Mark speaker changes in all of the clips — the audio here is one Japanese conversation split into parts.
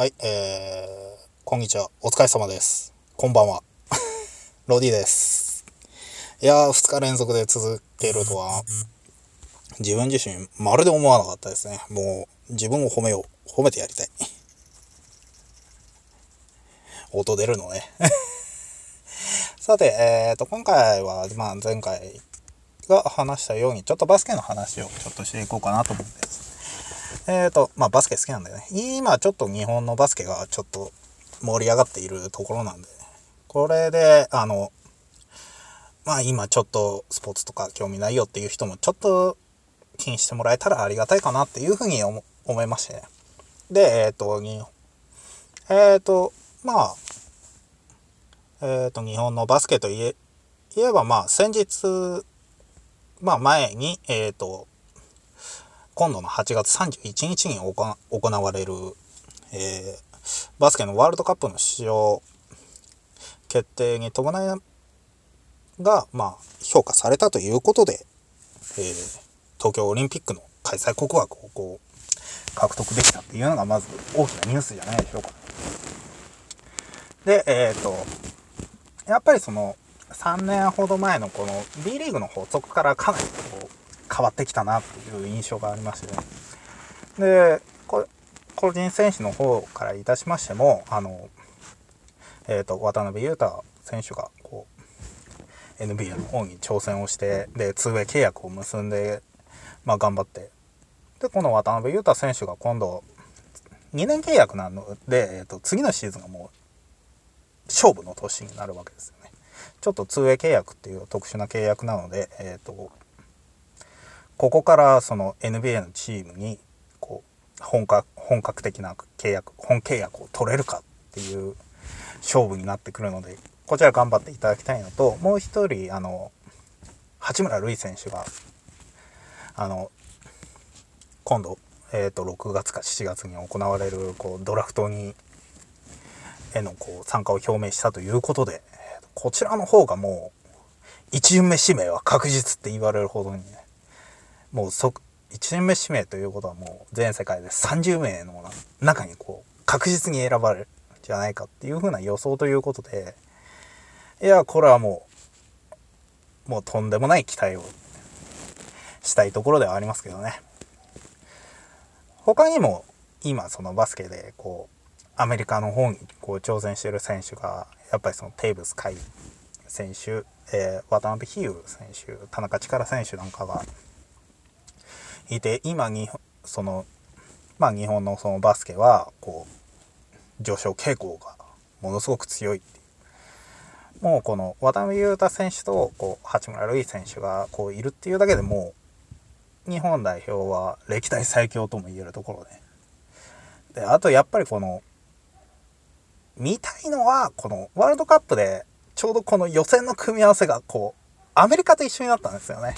Speaker 1: はい、えー、こんにちは。お疲れ様です。こんばんは。ロディです。いやー、2日連続で続けるとは、自分自身、まるで思わなかったですね。もう、自分を褒めよう。褒めてやりたい。音出るのね。さて、えーと、今回は、まあ、前回が話したように、ちょっとバスケの話をちょっとしていこうかなと思うんです。えーと、まあバスケ好きなんだよね。今ちょっと日本のバスケがちょっと盛り上がっているところなんで、これで、あの、まあ今ちょっとスポーツとか興味ないよっていう人もちょっと気にしてもらえたらありがたいかなっていうふうに思思いましてね。で、えっ、と、に、えっ、と、まあ、えっ、と、日本のバスケといえ、言えばまあ先日、まあ前に、えっ、と、今度の8月31日に行われる、えー、バスケのワールドカップの出場決定に伴いが、まあ、評価されたということで、えー、東京オリンピックの開催国枠をこう獲得できたっていうのがまず大きなニュースじゃないでしょうか。で、えっ、ー、と、やっぱりその3年ほど前のこの B リーグの発足からかなりこう変わってきたなっていう印象がありましてね。で、こ個人選手の方からいたしましても、あの、えっ、ー、と、渡辺裕太選手が、こう、NBA の方に挑戦をして、で、2 way 契約を結んで、まあ、頑張って。で、この渡辺裕太選手が今度、2年契約なので、えっ、ー、と、次のシーズンがもう、勝負の年になるわけですよね。ちょっと 2way 契約っていう特殊な契約なので、えっ、ー、と、ここからその NBA のチームにこう本格本格的な契約本契約を取れるかっていう勝負になってくるのでこちら頑張っていただきたいのともう一人あの八村塁選手があの今度、えーと、6月か7月に行われるこうドラフトにへのこう参加を表明したということでこちらの方がもう1巡目指名は確実って言われるほどにねもう即1年目指名ということはもう全世界で30名の中にこう確実に選ばれるんじゃないかっていうふうな予想ということでいやこれはもうもうとんでもない期待をしたいところではありますけどね。他にも今そのバスケでこうアメリカの方にこう挑戦してる選手がやっぱりそのテーブス海選手、えー、渡辺比喩選手田中力選手なんかがいて今にそのまあ日本のそのバスケはこう上昇傾向がものすごく強いっていうもうこの渡辺裕太選手とこう八村塁選手がこういるっていうだけでもう日本代表は歴代最強とも言えるところでであとやっぱりこの見たいのはこのワールドカップでちょうどこの予選の組み合わせがこうアメリカと一緒になったんですよね。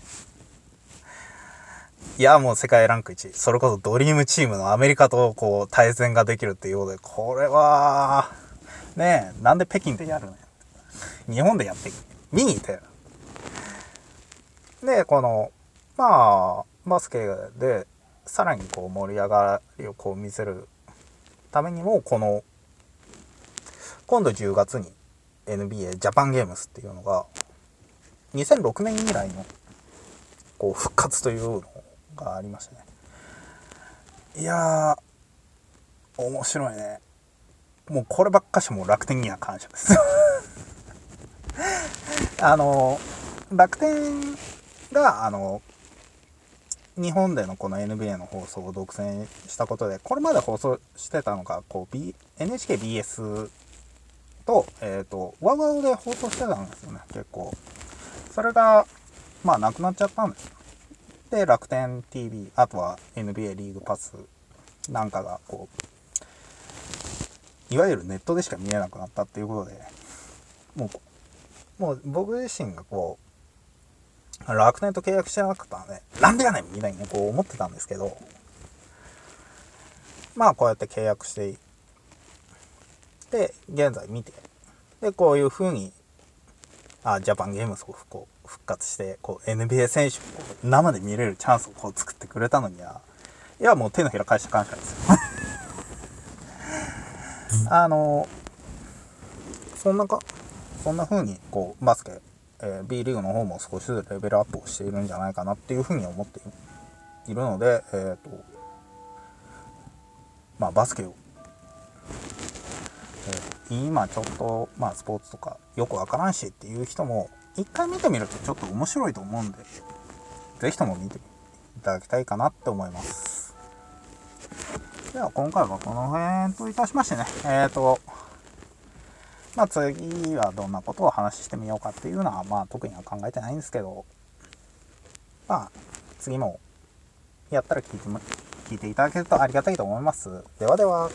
Speaker 1: いや、もう世界ランク1。それこそドリームチームのアメリカとこう対戦ができるっていうことで、これは、ねえ、なんで北京でやるの日本でやって見に行って。で、この、まあ、バスケでさらにこう盛り上がりをこう見せるためにも、この、今度10月に NBA ジャパンゲームスっていうのが、2006年以来のこう復活というのをがありましたね。いやー面白いね。もうこればっかしも楽天には感謝です。あの楽天があの日本でのこの NBA の放送を独占したことでこれまで放送してたのがこう、B、NHKBS と,、えーと、ワウワウで放送してたんですよね結構。それがまあなくなっちゃったんですで楽天 TV あとは NBA リーグパスなんかがこういわゆるネットでしか見えなくなったっていうことでもうもう僕自身がこう楽天と契約してなかったのでなんでやねんみたいにこう思ってたんですけどまあこうやって契約してで現在見てでこういう風にあジャパンゲームズをこう復活してこう NBA 選手を生で見れるチャンスをこう作ってくれたのにはいやもう手のひら返した感謝ですよ。あのそんなかそんな風にこうバスケ、えー、B リーグの方も少しずつレベルアップをしているんじゃないかなっていう風に思っているので、えーとまあ、バスケを、えー、今ちょっと、まあ、スポーツとかよくわからんしっていう人も一回見てみるとちょっと面白いと思うんで是非とも見ていただきたいかなって思います。では今回はこの辺といたしましてね、えっ、ー、と、まあ次はどんなことを話してみようかっていうのは、まあ特には考えてないんですけど、まあ次もやったら聞いても聞いていただけるとありがたいと思います。ではでは。